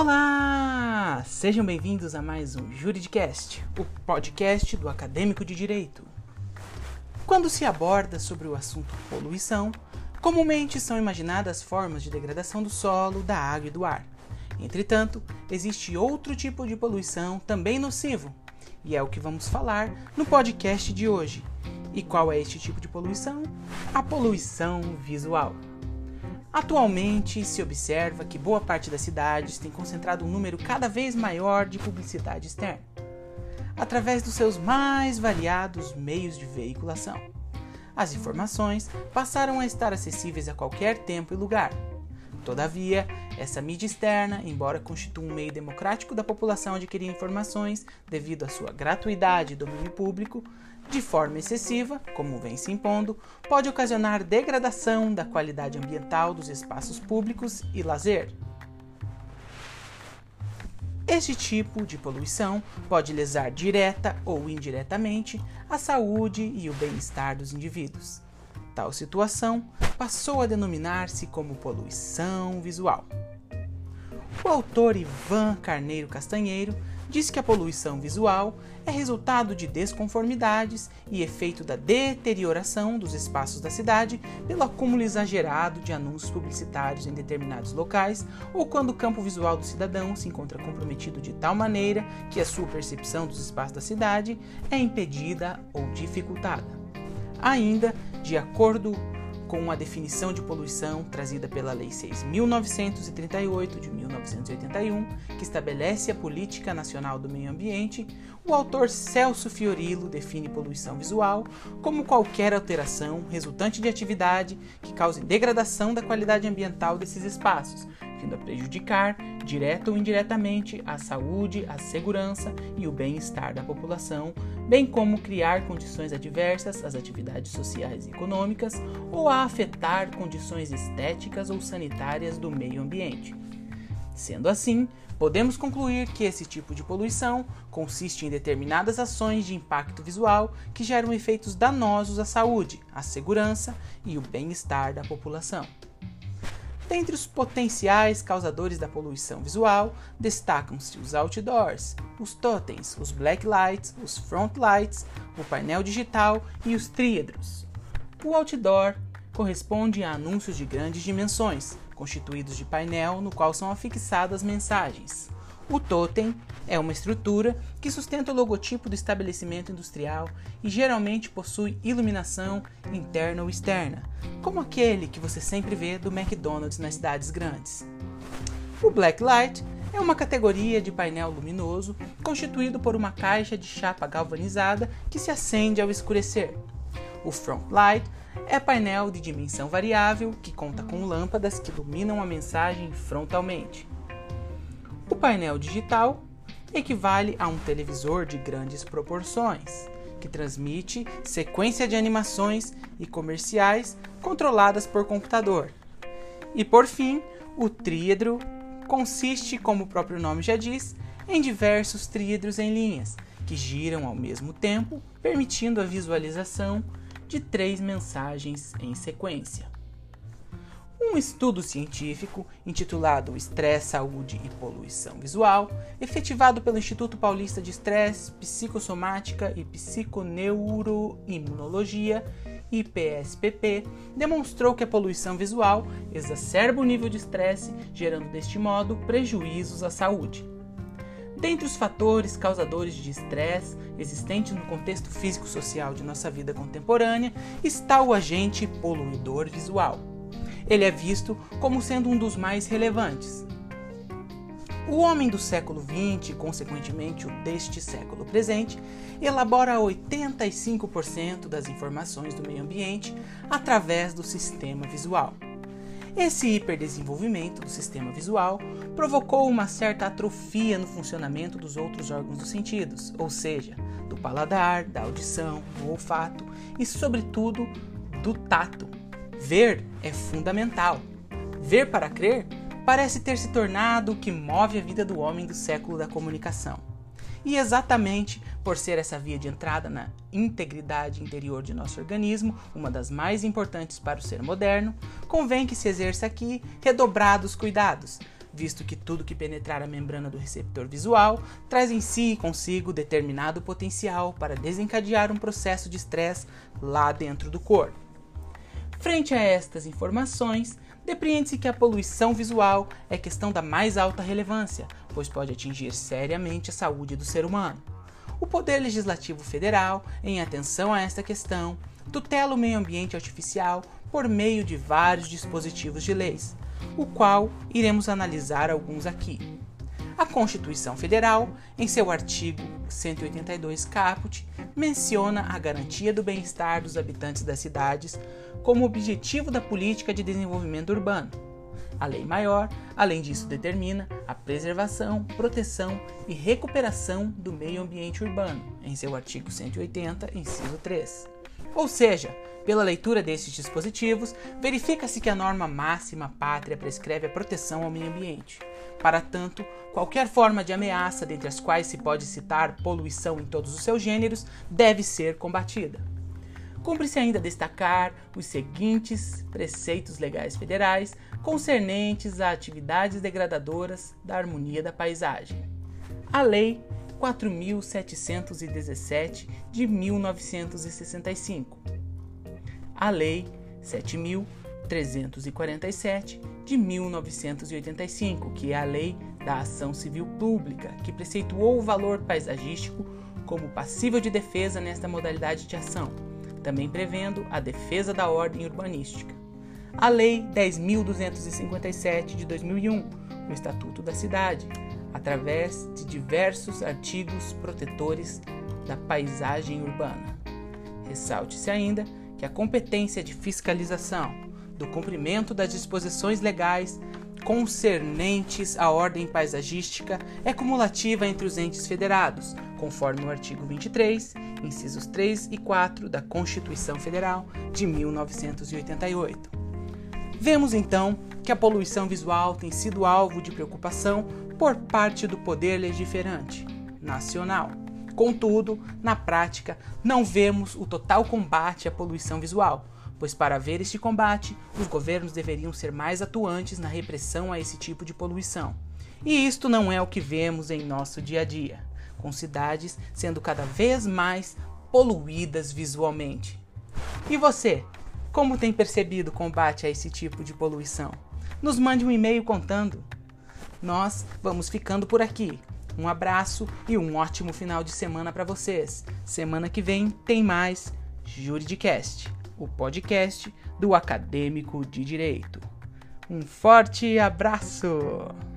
Olá! Sejam bem-vindos a mais um Juridicast, o podcast do acadêmico de direito. Quando se aborda sobre o assunto poluição, comumente são imaginadas formas de degradação do solo, da água e do ar. Entretanto, existe outro tipo de poluição também nocivo, e é o que vamos falar no podcast de hoje. E qual é este tipo de poluição? A poluição visual. Atualmente, se observa que boa parte das cidades tem concentrado um número cada vez maior de publicidade externa, através dos seus mais variados meios de veiculação. As informações passaram a estar acessíveis a qualquer tempo e lugar. Todavia, essa mídia externa, embora constitua um meio democrático da população adquirir informações devido à sua gratuidade e domínio público, de forma excessiva, como vem se impondo, pode ocasionar degradação da qualidade ambiental dos espaços públicos e lazer. Este tipo de poluição pode lesar direta ou indiretamente a saúde e o bem-estar dos indivíduos. Tal situação passou a denominar-se como poluição visual. O autor Ivan Carneiro Castanheiro diz que a poluição visual é resultado de desconformidades e efeito da deterioração dos espaços da cidade pelo acúmulo exagerado de anúncios publicitários em determinados locais ou quando o campo visual do cidadão se encontra comprometido de tal maneira que a sua percepção dos espaços da cidade é impedida ou dificultada. Ainda, de acordo com a definição de poluição trazida pela Lei 6.938 de 1981, que estabelece a Política Nacional do Meio Ambiente, o autor Celso Fiorillo define poluição visual como qualquer alteração resultante de atividade que cause degradação da qualidade ambiental desses espaços, vindo a prejudicar, direta ou indiretamente, a saúde, a segurança e o bem-estar da população, bem como criar condições adversas às atividades sociais e econômicas ou a afetar condições estéticas ou sanitárias do meio ambiente. Sendo assim, podemos concluir que esse tipo de poluição consiste em determinadas ações de impacto visual que geram efeitos danosos à saúde, à segurança e o bem-estar da população. Dentre os potenciais causadores da poluição visual, destacam-se os outdoors, os totens, os black lights, os front lights, o painel digital e os tríedros. O outdoor corresponde a anúncios de grandes dimensões, constituídos de painel no qual são afixadas mensagens. O totem é uma estrutura que sustenta o logotipo do estabelecimento industrial e geralmente possui iluminação interna ou externa, como aquele que você sempre vê do McDonald's nas cidades grandes. O Black Light é uma categoria de painel luminoso constituído por uma caixa de chapa galvanizada que se acende ao escurecer. O Front Light é painel de dimensão variável que conta com lâmpadas que iluminam a mensagem frontalmente. Painel digital equivale a um televisor de grandes proporções, que transmite sequência de animações e comerciais controladas por computador. E por fim, o tríedro consiste, como o próprio nome já diz, em diversos tríedros em linhas, que giram ao mesmo tempo, permitindo a visualização de três mensagens em sequência. Um estudo científico intitulado Estresse, Saúde e Poluição Visual, efetivado pelo Instituto Paulista de Estresse, Psicossomática e Psiconeuroimunologia, IPSPP, demonstrou que a poluição visual exacerba o nível de estresse, gerando deste modo prejuízos à saúde. Dentre os fatores causadores de estresse existentes no contexto físico-social de nossa vida contemporânea está o agente poluidor visual ele é visto como sendo um dos mais relevantes. O homem do século XX, consequentemente o deste século presente, elabora 85% das informações do meio ambiente através do sistema visual. Esse hiperdesenvolvimento do sistema visual provocou uma certa atrofia no funcionamento dos outros órgãos dos sentidos, ou seja, do paladar, da audição, do olfato e, sobretudo, do tato, Ver é fundamental. Ver para crer parece ter se tornado o que move a vida do homem do século da comunicação. E exatamente por ser essa via de entrada na integridade interior de nosso organismo, uma das mais importantes para o ser moderno, convém que se exerça aqui redobrados cuidados, visto que tudo que penetrar a membrana do receptor visual traz em si consigo determinado potencial para desencadear um processo de estresse lá dentro do corpo. Frente a estas informações, depreende-se que a poluição visual é questão da mais alta relevância, pois pode atingir seriamente a saúde do ser humano. O Poder Legislativo Federal, em atenção a esta questão, tutela o meio ambiente artificial por meio de vários dispositivos de leis, o qual iremos analisar alguns aqui. A Constituição Federal, em seu artigo 182 caput, menciona a garantia do bem-estar dos habitantes das cidades como objetivo da política de desenvolvimento urbano. A Lei Maior, além disso, determina a preservação, proteção e recuperação do meio ambiente urbano, em seu artigo 180, inciso 3. Ou seja, pela leitura destes dispositivos, verifica-se que a norma máxima pátria prescreve a proteção ao meio ambiente. Para tanto, qualquer forma de ameaça, dentre as quais se pode citar poluição em todos os seus gêneros, deve ser combatida. Cumpre-se ainda destacar os seguintes preceitos legais federais concernentes a atividades degradadoras da harmonia da paisagem. A Lei 4.717 de 1965. A Lei 7.347 de 1985, que é a Lei da Ação Civil Pública, que preceituou o valor paisagístico como passível de defesa nesta modalidade de ação, também prevendo a defesa da ordem urbanística. A Lei 10.257 de 2001, o Estatuto da Cidade, através de diversos artigos protetores da paisagem urbana. Ressalte-se ainda que a competência de fiscalização do cumprimento das disposições legais concernentes à ordem paisagística é cumulativa entre os entes federados, conforme o artigo 23, incisos 3 e 4 da Constituição Federal de 1988. Vemos então que a poluição visual tem sido alvo de preocupação por parte do poder legiferante nacional. Contudo, na prática, não vemos o total combate à poluição visual, pois para haver este combate, os governos deveriam ser mais atuantes na repressão a esse tipo de poluição. E isto não é o que vemos em nosso dia a dia, com cidades sendo cada vez mais poluídas visualmente. E você, como tem percebido o combate a esse tipo de poluição? Nos mande um e-mail contando. Nós vamos ficando por aqui. Um abraço e um ótimo final de semana para vocês. Semana que vem tem mais Juridicast, o podcast do acadêmico de direito. Um forte abraço!